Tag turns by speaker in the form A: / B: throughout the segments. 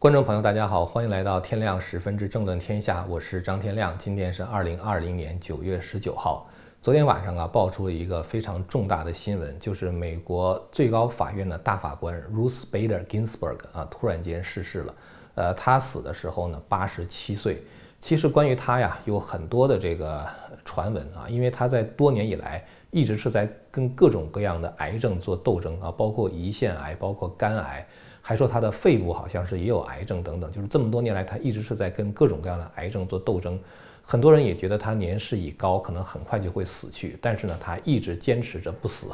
A: 观众朋友，大家好，欢迎来到天亮十分之政论天下，我是张天亮。今天是二零二零年九月十九号。昨天晚上啊，爆出了一个非常重大的新闻，就是美国最高法院的大法官 Ruth Bader Ginsburg 啊，突然间逝世了。呃，他死的时候呢，八十七岁。其实关于他呀，有很多的这个传闻啊，因为他在多年以来一直是在跟各种各样的癌症做斗争啊，包括胰腺癌，包括肝癌。还说他的肺部好像是也有癌症等等，就是这么多年来，他一直是在跟各种各样的癌症做斗争。很多人也觉得他年事已高，可能很快就会死去，但是呢，他一直坚持着不死。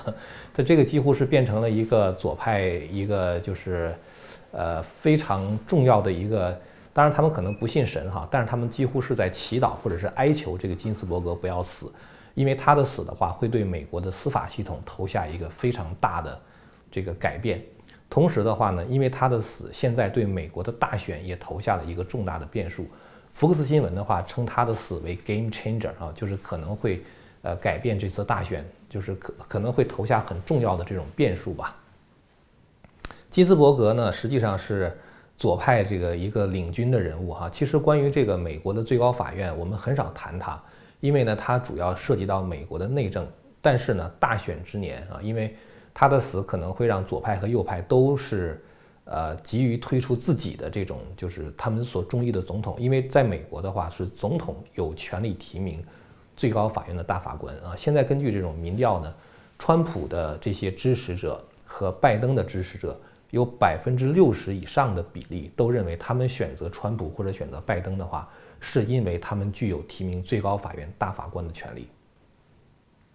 A: 他这个几乎是变成了一个左派，一个就是呃非常重要的一个。当然，他们可能不信神哈，但是他们几乎是在祈祷或者是哀求这个金斯伯格不要死，因为他的死的话会对美国的司法系统投下一个非常大的这个改变。同时的话呢，因为他的死，现在对美国的大选也投下了一个重大的变数。福克斯新闻的话称他的死为 game changer 啊，就是可能会呃改变这次大选，就是可可能会投下很重要的这种变数吧。基斯伯格呢，实际上是左派这个一个领军的人物哈。其实关于这个美国的最高法院，我们很少谈他，因为呢，它主要涉及到美国的内政。但是呢，大选之年啊，因为他的死可能会让左派和右派都是，呃，急于推出自己的这种就是他们所中意的总统，因为在美国的话是总统有权利提名最高法院的大法官啊。现在根据这种民调呢，川普的这些支持者和拜登的支持者有百分之六十以上的比例都认为他们选择川普或者选择拜登的话，是因为他们具有提名最高法院大法官的权利。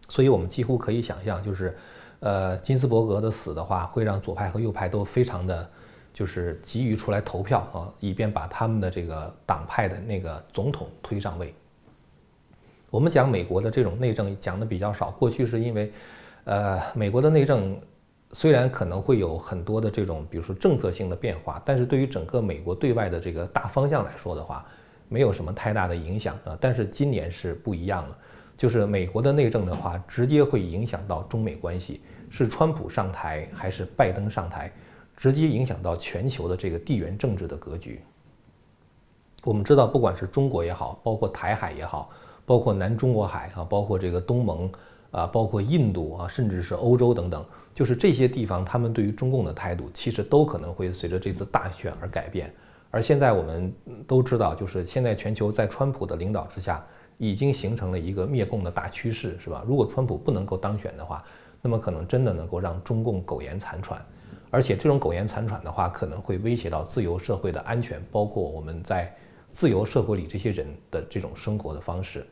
A: 所以我们几乎可以想象，就是。呃，金斯伯格的死的话，会让左派和右派都非常的，就是急于出来投票啊，以便把他们的这个党派的那个总统推上位。我们讲美国的这种内政讲的比较少，过去是因为，呃，美国的内政虽然可能会有很多的这种，比如说政策性的变化，但是对于整个美国对外的这个大方向来说的话，没有什么太大的影响啊。但是今年是不一样了。就是美国的内政的话，直接会影响到中美关系，是川普上台还是拜登上台，直接影响到全球的这个地缘政治的格局。我们知道，不管是中国也好，包括台海也好，包括南中国海啊，包括这个东盟啊，包括印度啊，甚至是欧洲等等，就是这些地方，他们对于中共的态度，其实都可能会随着这次大选而改变。而现在我们都知道，就是现在全球在川普的领导之下。已经形成了一个灭共的大趋势，是吧？如果川普不能够当选的话，那么可能真的能够让中共苟延残喘，而且这种苟延残喘的话，可能会威胁到自由社会的安全，包括我们在自由社会里这些人的这种生活的方式。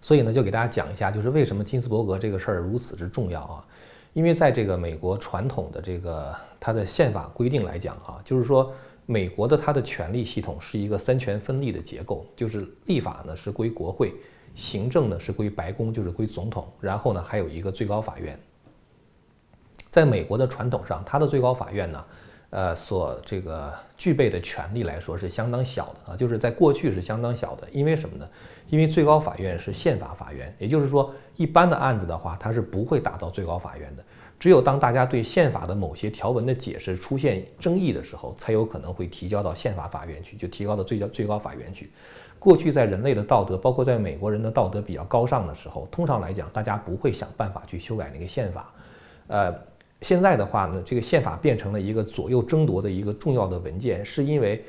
A: 所以呢，就给大家讲一下，就是为什么金斯伯格这个事儿如此之重要啊？因为在这个美国传统的这个它的宪法规定来讲啊，就是说。美国的它的权力系统是一个三权分立的结构，就是立法呢是归国会，行政呢是归白宫，就是归总统，然后呢还有一个最高法院。在美国的传统上，它的最高法院呢，呃，所这个具备的权力来说是相当小的啊，就是在过去是相当小的，因为什么呢？因为最高法院是宪法法院，也就是说，一般的案子的话，它是不会打到最高法院的。只有当大家对宪法的某些条文的解释出现争议的时候，才有可能会提交到宪法法院去，就提高到最高最高法院去。过去在人类的道德，包括在美国人的道德比较高尚的时候，通常来讲，大家不会想办法去修改那个宪法。呃，现在的话呢，这个宪法变成了一个左右争夺的一个重要的文件，是因为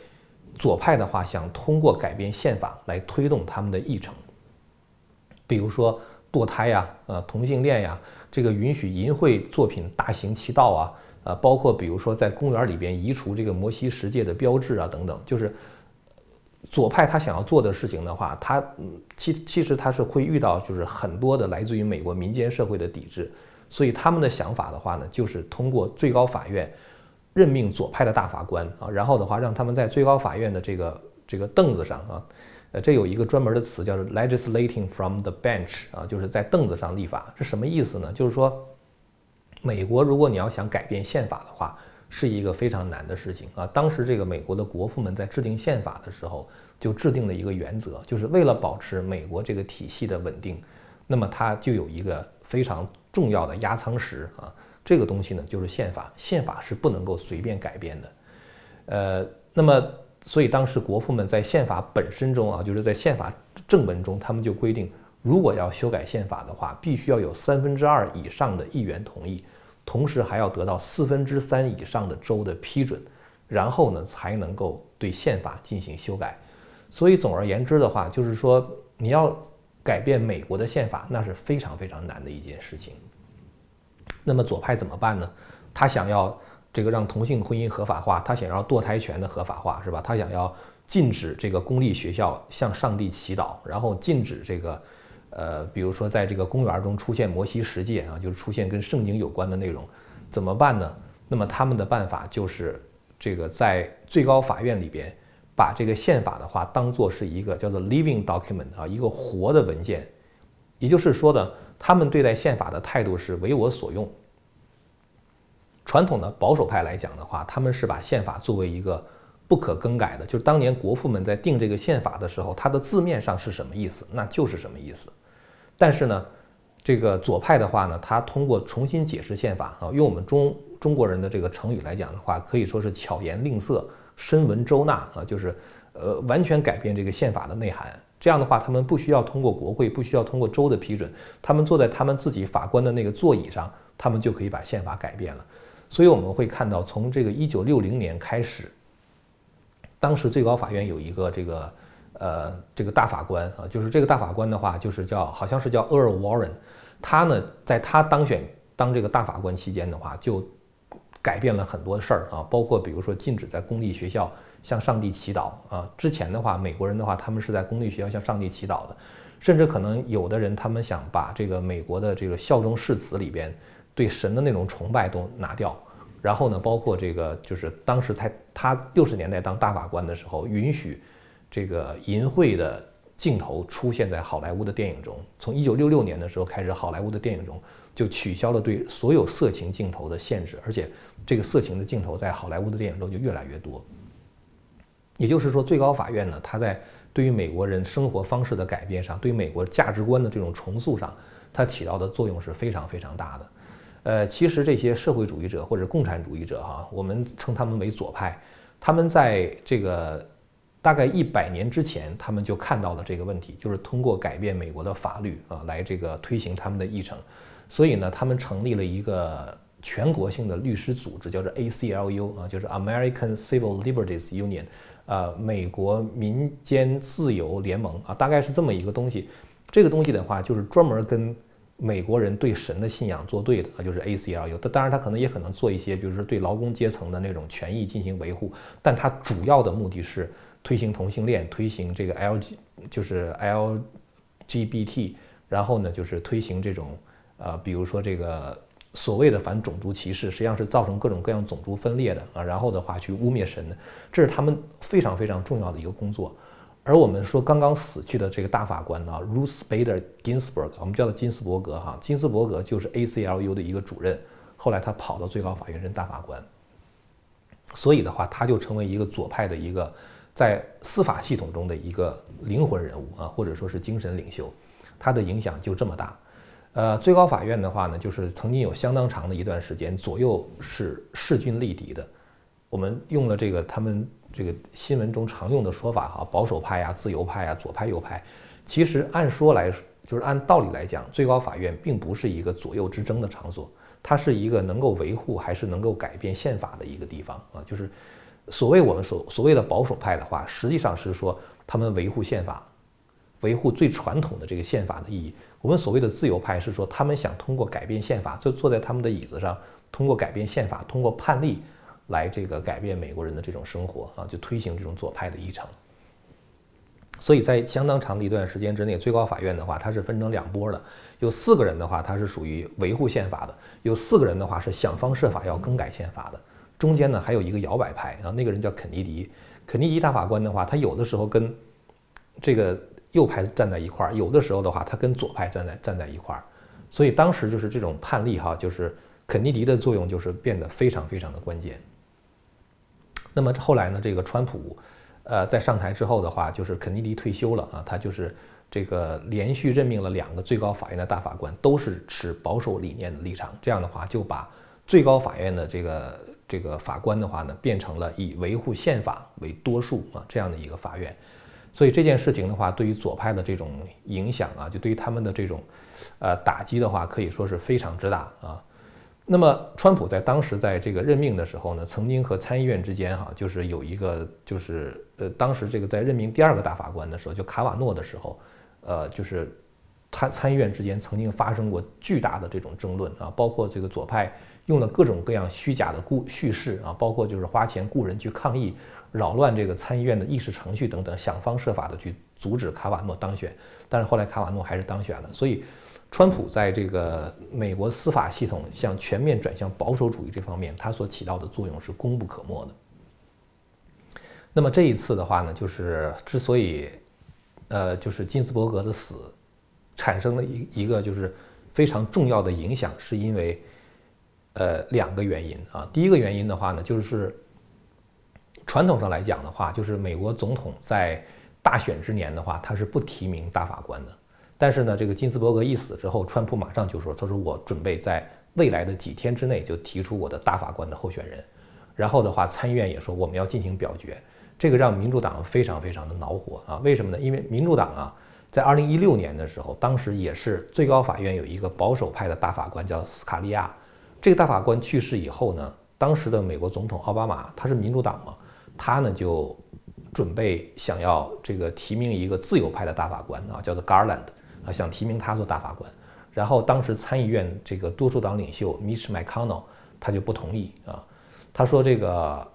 A: 左派的话想通过改变宪法来推动他们的议程，比如说。堕胎呀，呃，同性恋呀，这个允许淫秽作品大行其道啊，呃，包括比如说在公园里边移除这个摩西十诫的标志啊，等等，就是左派他想要做的事情的话，他其其实他是会遇到就是很多的来自于美国民间社会的抵制，所以他们的想法的话呢，就是通过最高法院任命左派的大法官啊，然后的话让他们在最高法院的这个这个凳子上啊。呃，这有一个专门的词叫做 legislating from the bench 啊，就是在凳子上立法，是什么意思呢？就是说，美国如果你要想改变宪法的话，是一个非常难的事情啊。当时这个美国的国父们在制定宪法的时候，就制定了一个原则，就是为了保持美国这个体系的稳定，那么它就有一个非常重要的压舱石啊，这个东西呢就是宪法，宪法是不能够随便改变的。呃，那么所以当时国父们在宪法本身中啊，就是在宪法正文中，他们就规定，如果要修改宪法的话，必须要有三分之二以上的议员同意，同时还要得到四分之三以上的州的批准，然后呢才能够对宪法进行修改。所以总而言之的话，就是说你要改变美国的宪法，那是非常非常难的一件事情。那么左派怎么办呢？他想要这个让同性婚姻合法化，他想要堕胎权的合法化，是吧？他想要禁止这个公立学校向上帝祈祷，然后禁止这个，呃，比如说在这个公园中出现摩西十诫啊，就是出现跟圣经有关的内容，怎么办呢？那么他们的办法就是这个在最高法院里边把这个宪法的话当做是一个叫做 living document 啊，一个活的文件，也就是说呢。他们对待宪法的态度是为我所用。传统的保守派来讲的话，他们是把宪法作为一个不可更改的，就是当年国父们在定这个宪法的时候，它的字面上是什么意思，那就是什么意思。但是呢，这个左派的话呢，他通过重新解释宪法啊，用我们中中国人的这个成语来讲的话，可以说是巧言令色、深文周纳啊，就是呃完全改变这个宪法的内涵。这样的话，他们不需要通过国会，不需要通过州的批准，他们坐在他们自己法官的那个座椅上，他们就可以把宪法改变了。所以我们会看到，从这个一九六零年开始，当时最高法院有一个这个呃这个大法官啊，就是这个大法官的话，就是叫好像是叫 Earl Warren，他呢在他当选当这个大法官期间的话，就改变了很多事儿啊，包括比如说禁止在公立学校。向上帝祈祷啊！之前的话，美国人的话，他们是在公立学校向上帝祈祷的，甚至可能有的人他们想把这个美国的这个效忠誓词里边对神的那种崇拜都拿掉。然后呢，包括这个就是当时他他六十年代当大法官的时候，允许这个淫秽的镜头出现在好莱坞的电影中。从一九六六年的时候开始，好莱坞的电影中就取消了对所有色情镜头的限制，而且这个色情的镜头在好莱坞的电影中就越来越多。也就是说，最高法院呢，它在对于美国人生活方式的改变上，对于美国价值观的这种重塑上，它起到的作用是非常非常大的。呃，其实这些社会主义者或者共产主义者哈，我们称他们为左派，他们在这个大概一百年之前，他们就看到了这个问题，就是通过改变美国的法律啊，来这个推行他们的议程。所以呢，他们成立了一个全国性的律师组织，叫做 ACLU 啊，就是 American Civil Liberties Union。呃，美国民间自由联盟啊，大概是这么一个东西。这个东西的话，就是专门跟美国人对神的信仰作对的啊，就是 ACLU。当然，他可能也可能做一些，比如说对劳工阶层的那种权益进行维护，但他主要的目的是推行同性恋，推行这个 LG，就是 LGBT，然后呢，就是推行这种呃，比如说这个。所谓的反种族歧视，实际上是造成各种各样种族分裂的啊，然后的话去污蔑神，这是他们非常非常重要的一个工作。而我们说刚刚死去的这个大法官呢，Ruth Bader Ginsburg，我们叫他金斯伯格哈，金斯伯格就是 ACLU 的一个主任，后来他跑到最高法院任大法官，所以的话他就成为一个左派的一个在司法系统中的一个灵魂人物啊，或者说是精神领袖，他的影响就这么大。呃，最高法院的话呢，就是曾经有相当长的一段时间，左右是势均力敌的。我们用了这个他们这个新闻中常用的说法哈，保守派呀、自由派呀、左派右派。其实按说来，就是按道理来讲，最高法院并不是一个左右之争的场所，它是一个能够维护还是能够改变宪法的一个地方啊。就是所谓我们所所谓的保守派的话，实际上是说他们维护宪法。维护最传统的这个宪法的意义。我们所谓的自由派是说，他们想通过改变宪法，就坐在他们的椅子上，通过改变宪法，通过判例来这个改变美国人的这种生活啊，就推行这种左派的议程。所以在相当长的一段时间之内，最高法院的话，它是分成两波的，有四个人的话，他是属于维护宪法的；有四个人的话是想方设法要更改宪法的。中间呢还有一个摇摆派啊，那个人叫肯尼迪。肯尼迪大法官的话，他有的时候跟这个。右派站在一块儿，有的时候的话，他跟左派站在站在一块儿，所以当时就是这种判例哈，就是肯尼迪的作用就是变得非常非常的关键。那么后来呢，这个川普，呃，在上台之后的话，就是肯尼迪退休了啊，他就是这个连续任命了两个最高法院的大法官，都是持保守理念的立场，这样的话就把最高法院的这个这个法官的话呢，变成了以维护宪法为多数啊这样的一个法院。所以这件事情的话，对于左派的这种影响啊，就对于他们的这种，呃打击的话，可以说是非常之大啊。那么，川普在当时在这个任命的时候呢，曾经和参议院之间哈，就是有一个就是呃，当时这个在任命第二个大法官的时候，就卡瓦诺的时候，呃，就是参参议院之间曾经发生过巨大的这种争论啊，包括这个左派用了各种各样虚假的故叙事啊，包括就是花钱雇人去抗议。扰乱这个参议院的议事程序等等，想方设法的去阻止卡瓦诺当选，但是后来卡瓦诺还是当选了。所以，川普在这个美国司法系统向全面转向保守主义这方面，他所起到的作用是功不可没的。那么这一次的话呢，就是之所以，呃，就是金斯伯格的死产生了一一个就是非常重要的影响，是因为，呃，两个原因啊。第一个原因的话呢，就是。传统上来讲的话，就是美国总统在大选之年的话，他是不提名大法官的。但是呢，这个金斯伯格一死之后，川普马上就说：“他说我准备在未来的几天之内就提出我的大法官的候选人。”然后的话，参议院也说我们要进行表决。这个让民主党非常非常的恼火啊！为什么呢？因为民主党啊，在二零一六年的时候，当时也是最高法院有一个保守派的大法官叫斯卡利亚。这个大法官去世以后呢，当时的美国总统奥巴马他是民主党嘛。他呢就准备想要这个提名一个自由派的大法官啊，叫做 Garland 啊，想提名他做大法官。然后当时参议院这个多数党领袖 Mitch McConnell 他就不同意啊，他说这个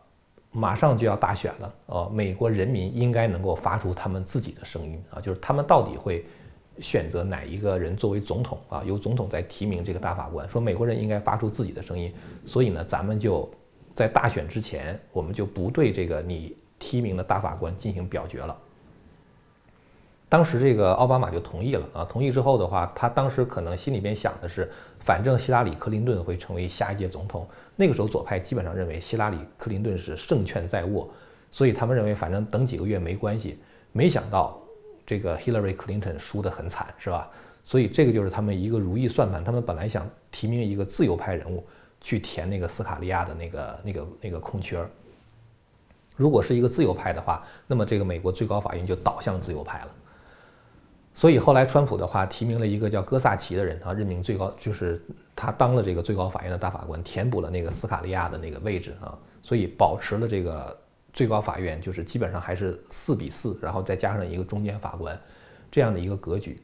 A: 马上就要大选了，呃，美国人民应该能够发出他们自己的声音啊，就是他们到底会选择哪一个人作为总统啊，由总统再提名这个大法官。说美国人应该发出自己的声音，所以呢，咱们就。在大选之前，我们就不对这个你提名的大法官进行表决了。当时这个奥巴马就同意了啊，同意之后的话，他当时可能心里边想的是，反正希拉里·克林顿会成为下一届总统。那个时候左派基本上认为希拉里·克林顿是胜券在握，所以他们认为反正等几个月没关系。没想到这个 Hillary Clinton 输得很惨，是吧？所以这个就是他们一个如意算盘。他们本来想提名一个自由派人物。去填那个斯卡利亚的那个、那个、那个空缺儿。如果是一个自由派的话，那么这个美国最高法院就倒向自由派了。所以后来川普的话提名了一个叫戈萨奇的人啊，任命最高就是他当了这个最高法院的大法官，填补了那个斯卡利亚的那个位置啊，所以保持了这个最高法院就是基本上还是四比四，然后再加上一个中间法官这样的一个格局。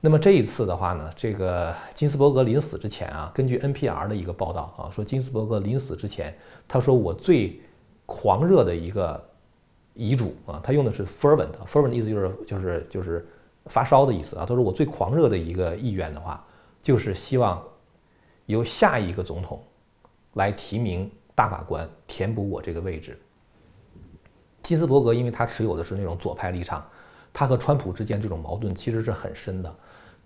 A: 那么这一次的话呢，这个金斯伯格临死之前啊，根据 NPR 的一个报道啊，说金斯伯格临死之前，他说我最狂热的一个遗嘱啊，他用的是 fervent，fervent 意思就是就是就是发烧的意思啊。他说我最狂热的一个意愿的话，就是希望由下一个总统来提名大法官，填补我这个位置。金斯伯格因为他持有的是那种左派立场，他和川普之间这种矛盾其实是很深的。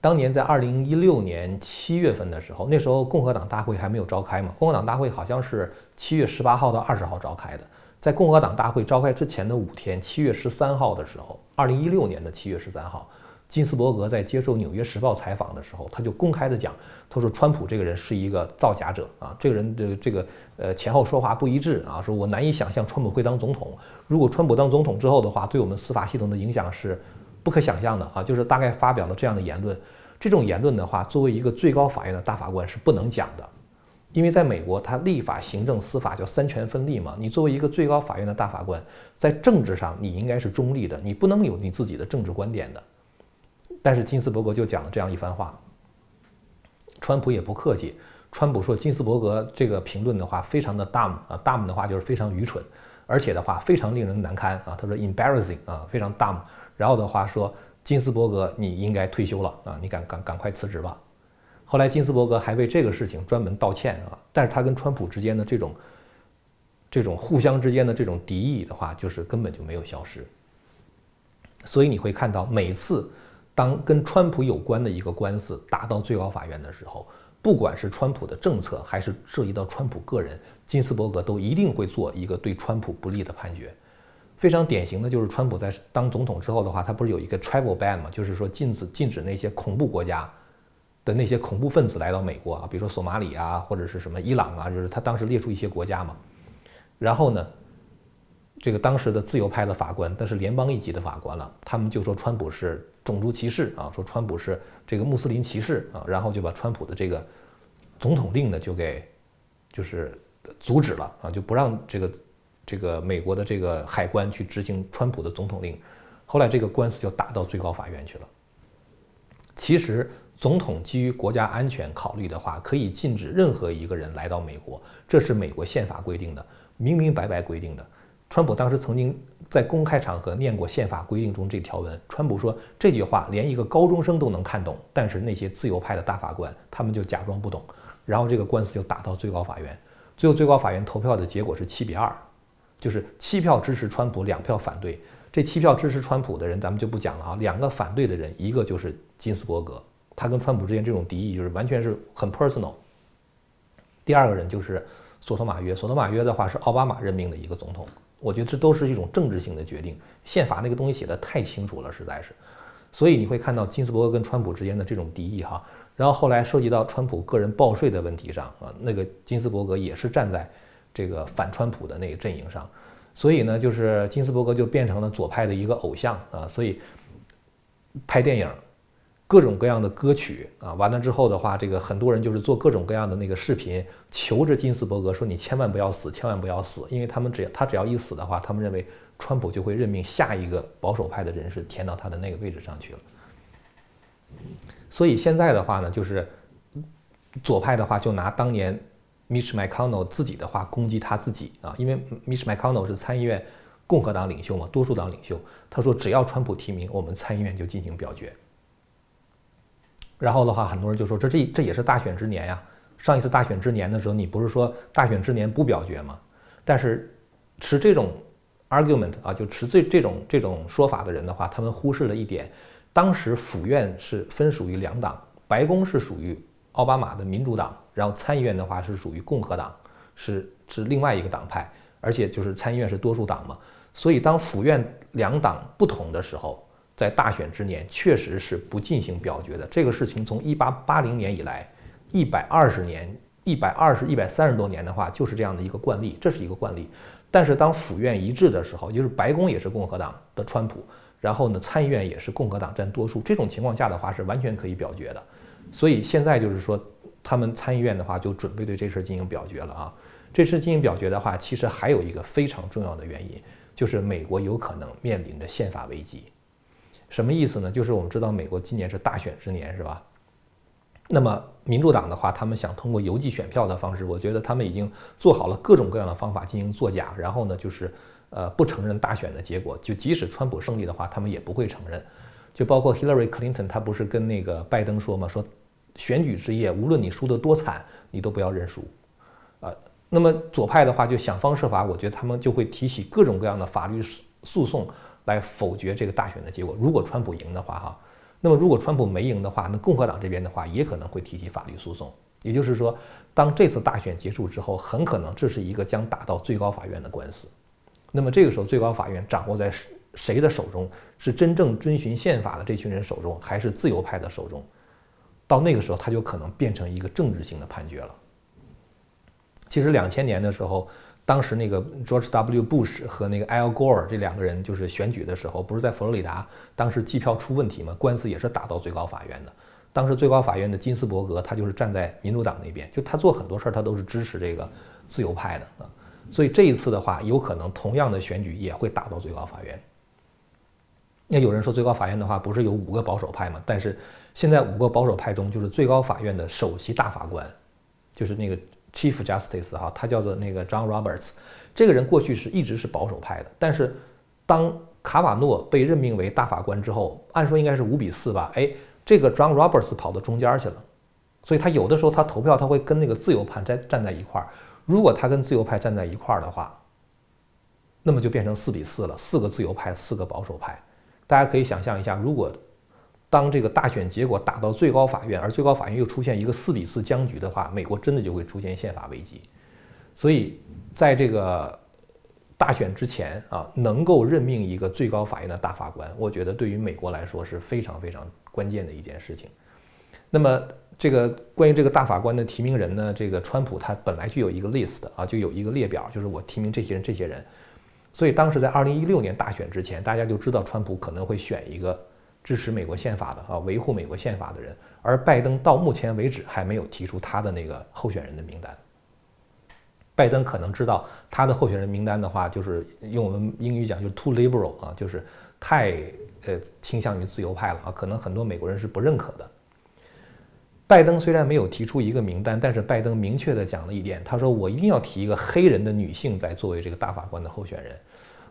A: 当年在二零一六年七月份的时候，那时候共和党大会还没有召开嘛？共和党大会好像是七月十八号到二十号召开的。在共和党大会召开之前的五天，七月十三号的时候，二零一六年的七月十三号，金斯伯格在接受《纽约时报》采访的时候，他就公开的讲，他说川普这个人是一个造假者啊，这个人的这个呃前后说话不一致啊，说我难以想象川普会当总统。如果川普当总统之后的话，对我们司法系统的影响是。不可想象的啊，就是大概发表了这样的言论。这种言论的话，作为一个最高法院的大法官是不能讲的，因为在美国，他立法、行政、司法叫三权分立嘛。你作为一个最高法院的大法官，在政治上你应该是中立的，你不能有你自己的政治观点的。但是金斯伯格就讲了这样一番话，川普也不客气，川普说金斯伯格这个评论的话非常的 dumb 啊，dumb 的话就是非常愚蠢，而且的话非常令人难堪啊。他说 embarrassing 啊，非常 dumb。然后的话说，金斯伯格你应该退休了啊，你赶赶赶快辞职吧。后来金斯伯格还为这个事情专门道歉啊，但是他跟川普之间的这种这种互相之间的这种敌意的话，就是根本就没有消失。所以你会看到，每次当跟川普有关的一个官司打到最高法院的时候，不管是川普的政策，还是涉及到川普个人，金斯伯格都一定会做一个对川普不利的判决。非常典型的就是川普在当总统之后的话，他不是有一个 travel ban 吗？就是说禁止禁止那些恐怖国家的那些恐怖分子来到美国啊，比如说索马里啊，或者是什么伊朗啊，就是他当时列出一些国家嘛。然后呢，这个当时的自由派的法官，但是联邦一级的法官了，他们就说川普是种族歧视啊，说川普是这个穆斯林歧视啊，然后就把川普的这个总统令呢就给就是阻止了啊，就不让这个这个美国的这个海关去执行川普的总统令。后来这个官司就打到最高法院去了。其实。总统基于国家安全考虑的话，可以禁止任何一个人来到美国，这是美国宪法规定的，明明白白规定的。川普当时曾经在公开场合念过宪法规定中这条文，川普说这句话连一个高中生都能看懂，但是那些自由派的大法官他们就假装不懂，然后这个官司就打到最高法院，最后最高法院投票的结果是七比二，就是七票支持川普，两票反对。这七票支持川普的人咱们就不讲了啊，两个反对的人，一个就是金斯伯格。他跟川普之间这种敌意就是完全是很 personal。第二个人就是索托马约，索托马约的话是奥巴马任命的一个总统，我觉得这都是一种政治性的决定。宪法那个东西写的太清楚了，实在是。所以你会看到金斯伯格跟川普之间的这种敌意哈。然后后来涉及到川普个人报税的问题上啊，那个金斯伯格也是站在这个反川普的那个阵营上，所以呢，就是金斯伯格就变成了左派的一个偶像啊，所以拍电影。各种各样的歌曲啊，完了之后的话，这个很多人就是做各种各样的那个视频，求着金斯伯格说：“你千万不要死，千万不要死。”因为他们只要他只要一死的话，他们认为川普就会任命下一个保守派的人士填到他的那个位置上去了。所以现在的话呢，就是左派的话就拿当年 Mitch McConnell 自己的话攻击他自己啊，因为 Mitch McConnell 是参议院共和党领袖嘛，多数党领袖，他说只要川普提名，我们参议院就进行表决。然后的话，很多人就说这这这也是大选之年呀。上一次大选之年的时候，你不是说大选之年不表决吗？但是持这种 argument 啊，就持这这种这种说法的人的话，他们忽视了一点：当时府院是分属于两党，白宫是属于奥巴马的民主党，然后参议院的话是属于共和党，是是另外一个党派，而且就是参议院是多数党嘛。所以当府院两党不同的时候，在大选之年，确实是不进行表决的。这个事情从一八八零年以来，一百二十年、一百二十一百三十多年的话，就是这样的一个惯例，这是一个惯例。但是当府院一致的时候，就是白宫也是共和党的川普，然后呢，参议院也是共和党占多数，这种情况下的话是完全可以表决的。所以现在就是说，他们参议院的话就准备对这事儿进行表决了啊。这次进行表决的话，其实还有一个非常重要的原因，就是美国有可能面临着宪法危机。什么意思呢？就是我们知道美国今年是大选之年，是吧？那么民主党的话，他们想通过邮寄选票的方式，我觉得他们已经做好了各种各样的方法进行作假。然后呢，就是呃不承认大选的结果，就即使川普胜利的话，他们也不会承认。就包括 Hillary Clinton，他不是跟那个拜登说嘛，说选举之夜，无论你输得多惨，你都不要认输。啊，那么左派的话就想方设法，我觉得他们就会提起各种各样的法律诉讼。来否决这个大选的结果。如果川普赢的话，哈，那么如果川普没赢的话，那共和党这边的话也可能会提起法律诉讼。也就是说，当这次大选结束之后，很可能这是一个将打到最高法院的官司。那么这个时候，最高法院掌握在谁的手中？是真正遵循宪法的这群人手中，还是自由派的手中？到那个时候，他就可能变成一个政治性的判决了。其实两千年的时候。当时那个 George W. Bush 和那个 Al Gore 这两个人就是选举的时候，不是在佛罗里达，当时计票出问题嘛，官司也是打到最高法院的。当时最高法院的金斯伯格他就是站在民主党那边，就他做很多事儿他都是支持这个自由派的啊。所以这一次的话，有可能同样的选举也会打到最高法院。那有人说最高法院的话不是有五个保守派吗？但是现在五个保守派中，就是最高法院的首席大法官，就是那个。Chief Justice 哈，他叫做那个 John Roberts，这个人过去是一直是保守派的，但是当卡瓦诺被任命为大法官之后，按说应该是五比四吧，哎，这个 John Roberts 跑到中间去了，所以他有的时候他投票他会跟那个自由派站站在一块儿，如果他跟自由派站在一块儿的话，那么就变成四比四了，四个自由派，四个保守派，大家可以想象一下，如果。当这个大选结果打到最高法院，而最高法院又出现一个四比四僵局的话，美国真的就会出现宪法危机。所以，在这个大选之前啊，能够任命一个最高法院的大法官，我觉得对于美国来说是非常非常关键的一件事情。那么这个关于这个大法官的提名人呢，这个川普他本来就有一个 list 啊，就有一个列表，就是我提名这些人，这些人。所以当时在二零一六年大选之前，大家就知道川普可能会选一个支持美国宪法的啊，维护美国宪法的人。而拜登到目前为止还没有提出他的那个候选人的名单。拜登可能知道他的候选人名单的话，就是用我们英语讲就是 too liberal 啊，就是太呃倾向于自由派了啊，可能很多美国人是不认可的。拜登虽然没有提出一个名单，但是拜登明确的讲了一点，他说我一定要提一个黑人的女性来作为这个大法官的候选人。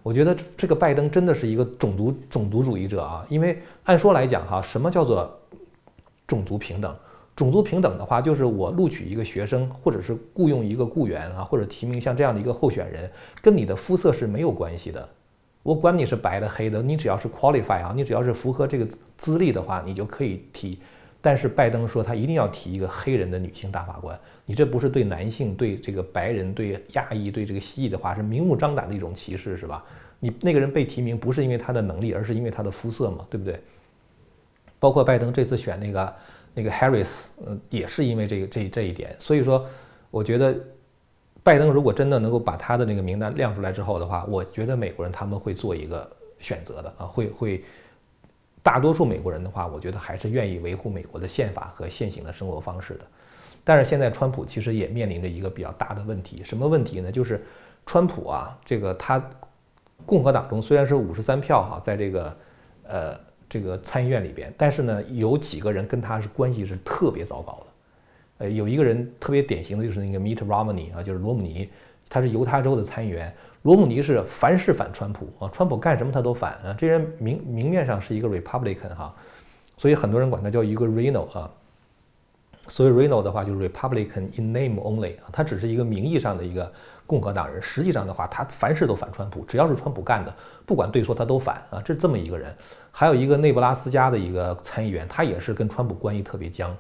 A: 我觉得这个拜登真的是一个种族种族主义者啊，因为按说来讲哈，什么叫做种族平等？种族平等的话，就是我录取一个学生，或者是雇佣一个雇员啊，或者提名像这样的一个候选人，跟你的肤色是没有关系的。我管你是白的黑的，你只要是 qualify 啊，你只要是符合这个资历的话，你就可以提。但是拜登说他一定要提一个黑人的女性大法官，你这不是对男性、对这个白人、对亚裔、对这个蜥蜴的话是明目张胆的一种歧视，是吧？你那个人被提名不是因为他的能力，而是因为他的肤色嘛，对不对？包括拜登这次选那个那个 Harris，嗯，也是因为这个这这一点。所以说，我觉得拜登如果真的能够把他的那个名单亮出来之后的话，我觉得美国人他们会做一个选择的啊，会会。大多数美国人的话，我觉得还是愿意维护美国的宪法和现行的生活方式的。但是现在川普其实也面临着一个比较大的问题，什么问题呢？就是川普啊，这个他共和党中虽然是五十三票哈，在这个呃这个参议院里边，但是呢，有几个人跟他是关系是特别糟糕的。呃，有一个人特别典型的就是那个 Mitt Romney 啊，就是罗姆尼，他是犹他州的参议员。罗姆尼是凡事反川普啊，川普干什么他都反啊。这人明明面上是一个 Republican 哈，所以很多人管他叫一个 Reno 啊。所以 Reno 的话就是 Republican in name only 啊，他只是一个名义上的一个共和党人，实际上的话他凡事都反川普，只要是川普干的，不管对错他都反啊。这是这么一个人，还有一个内布拉斯加的一个参议员，他也是跟川普关系特别僵，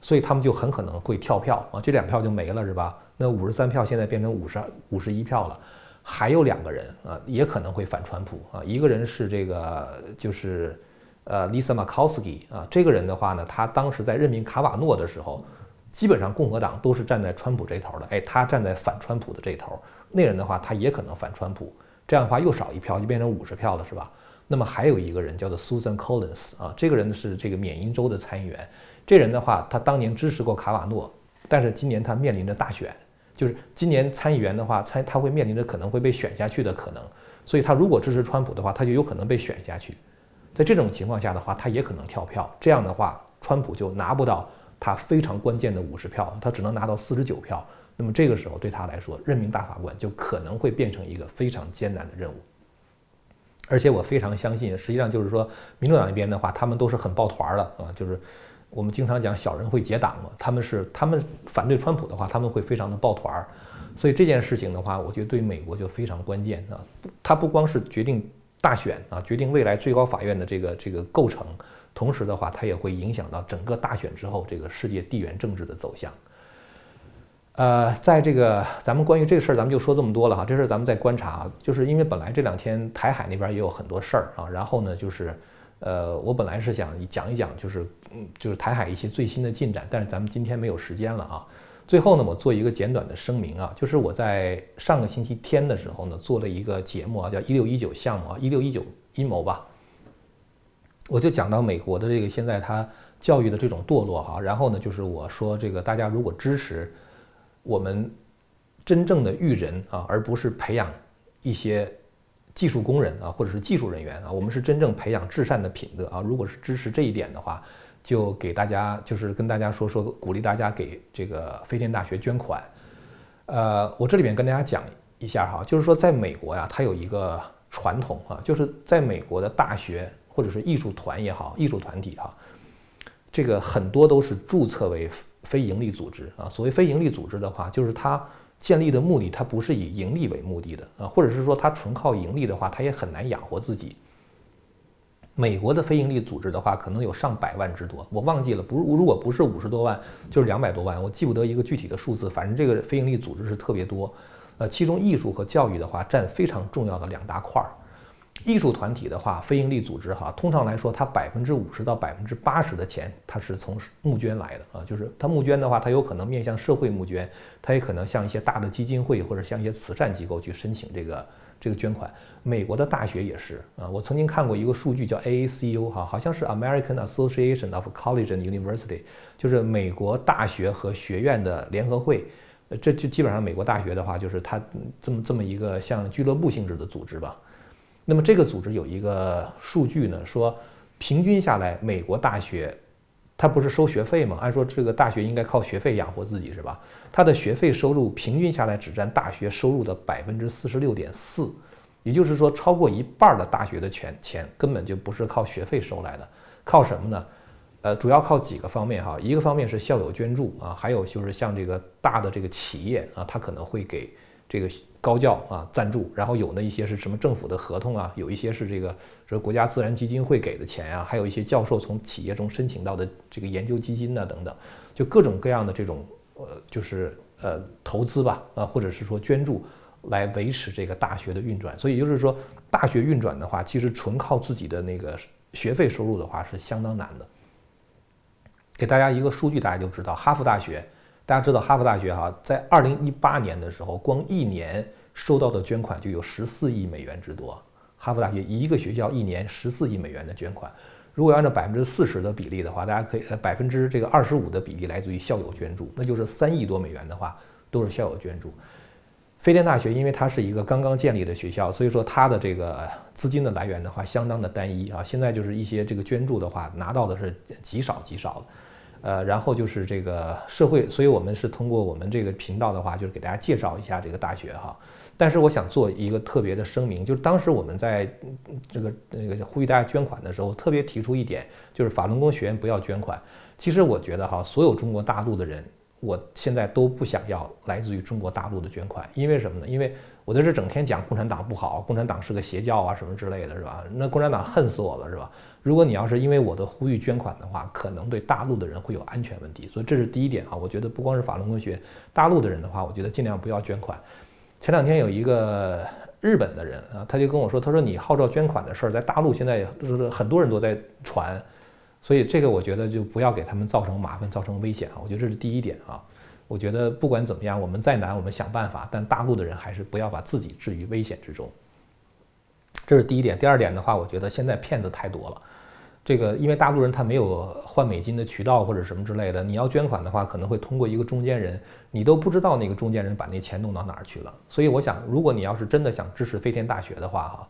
A: 所以他们就很可能会跳票啊，这两票就没了是吧？那五十三票现在变成五十五十一票了。还有两个人啊，也可能会反川普啊。一个人是这个，就是呃，Lisa Murkowski 啊。这个人的话呢，他当时在任命卡瓦诺的时候，基本上共和党都是站在川普这头的。哎，他站在反川普的这头。那人的话，他也可能反川普。这样的话又少一票，就变成五十票了，是吧？那么还有一个人叫做 Susan Collins 啊，这个人是这个缅因州的参议员。这人的话，他当年支持过卡瓦诺，但是今年他面临着大选。就是今年参议员的话，参他会面临着可能会被选下去的可能，所以他如果支持川普的话，他就有可能被选下去。在这种情况下的话，他也可能跳票。这样的话，川普就拿不到他非常关键的五十票，他只能拿到四十九票。那么这个时候对他来说，任命大法官就可能会变成一个非常艰难的任务。而且我非常相信，实际上就是说，民主党那边的话，他们都是很抱团的啊，就是。我们经常讲小人会结党嘛，他们是他们反对川普的话，他们会非常的抱团儿，所以这件事情的话，我觉得对美国就非常关键啊。它不光是决定大选啊，决定未来最高法院的这个这个构成，同时的话，它也会影响到整个大选之后这个世界地缘政治的走向。呃，在这个咱们关于这个事儿，咱们就说这么多了哈。这事儿咱们再观察，就是因为本来这两天台海那边也有很多事儿啊，然后呢就是。呃，我本来是想讲一讲，就是嗯，就是台海一些最新的进展，但是咱们今天没有时间了啊。最后呢，我做一个简短的声明啊，就是我在上个星期天的时候呢，做了一个节目啊，叫“一六一九项目”啊，“一六一九阴谋”吧。我就讲到美国的这个现在它教育的这种堕落哈，然后呢，就是我说这个大家如果支持我们真正的育人啊，而不是培养一些。技术工人啊，或者是技术人员啊，我们是真正培养至善的品德啊。如果是支持这一点的话，就给大家，就是跟大家说说，鼓励大家给这个飞天大学捐款。呃，我这里面跟大家讲一下哈，就是说在美国呀，它有一个传统啊，就是在美国的大学或者是艺术团也好，艺术团体哈，这个很多都是注册为非营利组织啊。所谓非营利组织的话，就是它。建立的目的，它不是以盈利为目的的啊，或者是说它纯靠盈利的话，它也很难养活自己。美国的非盈利组织的话，可能有上百万之多，我忘记了，不，如果不是五十多万，就是两百多万，我记不得一个具体的数字，反正这个非盈利组织是特别多。呃，其中艺术和教育的话，占非常重要的两大块儿。艺术团体的话，非营利组织哈，通常来说，它百分之五十到百分之八十的钱，它是从募捐来的啊。就是它募捐的话，它有可能面向社会募捐，它也可能向一些大的基金会或者向一些慈善机构去申请这个这个捐款。美国的大学也是啊，我曾经看过一个数据叫 AACU 哈，好像是 American Association of College and University，就是美国大学和学院的联合会。这就基本上美国大学的话，就是它这么这么一个像俱乐部性质的组织吧。那么这个组织有一个数据呢，说平均下来，美国大学它不是收学费吗？按说这个大学应该靠学费养活自己是吧？它的学费收入平均下来只占大学收入的百分之四十六点四，也就是说，超过一半的大学的钱钱根本就不是靠学费收来的，靠什么呢？呃，主要靠几个方面哈，一个方面是校友捐助啊，还有就是像这个大的这个企业啊，它可能会给这个。高教啊赞助，然后有的一些是什么政府的合同啊，有一些是这个这国家自然基金会给的钱啊，还有一些教授从企业中申请到的这个研究基金呢等等，就各种各样的这种呃就是呃投资吧啊，或者是说捐助来维持这个大学的运转。所以就是说大学运转的话，其实纯靠自己的那个学费收入的话是相当难的。给大家一个数据，大家就知道哈佛大学。大家知道哈佛大学哈，在二零一八年的时候，光一年收到的捐款就有十四亿美元之多。哈佛大学一个学校一年十四亿美元的捐款，如果按照百分之四十的比例的话，大家可以呃百分之这个二十五的比例来自于校友捐助，那就是三亿多美元的话都是校友捐助。飞天大学因为它是一个刚刚建立的学校，所以说它的这个资金的来源的话相当的单一啊。现在就是一些这个捐助的话拿到的是极少极少的。呃，然后就是这个社会，所以我们是通过我们这个频道的话，就是给大家介绍一下这个大学哈。但是我想做一个特别的声明，就是当时我们在这个那个呼吁大家捐款的时候，特别提出一点，就是法轮功学员不要捐款。其实我觉得哈，所有中国大陆的人。我现在都不想要来自于中国大陆的捐款，因为什么呢？因为我在这整天讲共产党不好，共产党是个邪教啊什么之类的，是吧？那共产党恨死我了，是吧？如果你要是因为我的呼吁捐款的话，可能对大陆的人会有安全问题，所以这是第一点啊。我觉得不光是法轮功学大陆的人的话，我觉得尽量不要捐款。前两天有一个日本的人啊，他就跟我说，他说你号召捐款的事儿在大陆现在就是很多人都在传。所以这个我觉得就不要给他们造成麻烦、造成危险啊！我觉得这是第一点啊。我觉得不管怎么样，我们再难，我们想办法。但大陆的人还是不要把自己置于危险之中。这是第一点。第二点的话，我觉得现在骗子太多了。这个因为大陆人他没有换美金的渠道或者什么之类的，你要捐款的话，可能会通过一个中间人，你都不知道那个中间人把那钱弄到哪儿去了。所以我想，如果你要是真的想支持飞天大学的话，哈。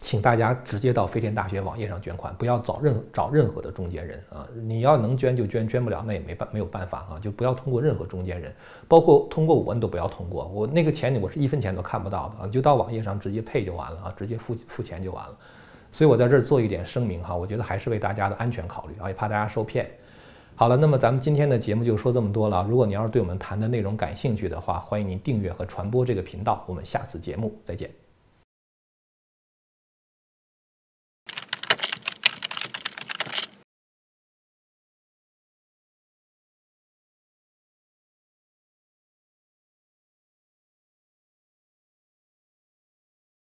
A: 请大家直接到飞天大学网页上捐款，不要找任找任何的中间人啊！你要能捐就捐，捐不了那也没办没有办法啊！就不要通过任何中间人，包括通过我你都不要通过。我那个钱我是一分钱都看不到的啊！就到网页上直接配就完了啊，直接付付钱就完了。所以我在这儿做一点声明哈，我觉得还是为大家的安全考虑啊，也怕大家受骗。好了，那么咱们今天的节目就说这么多了。如果你要是对我们谈的内容感兴趣的话，欢迎您订阅和传播这个频道。我们下次节目再见。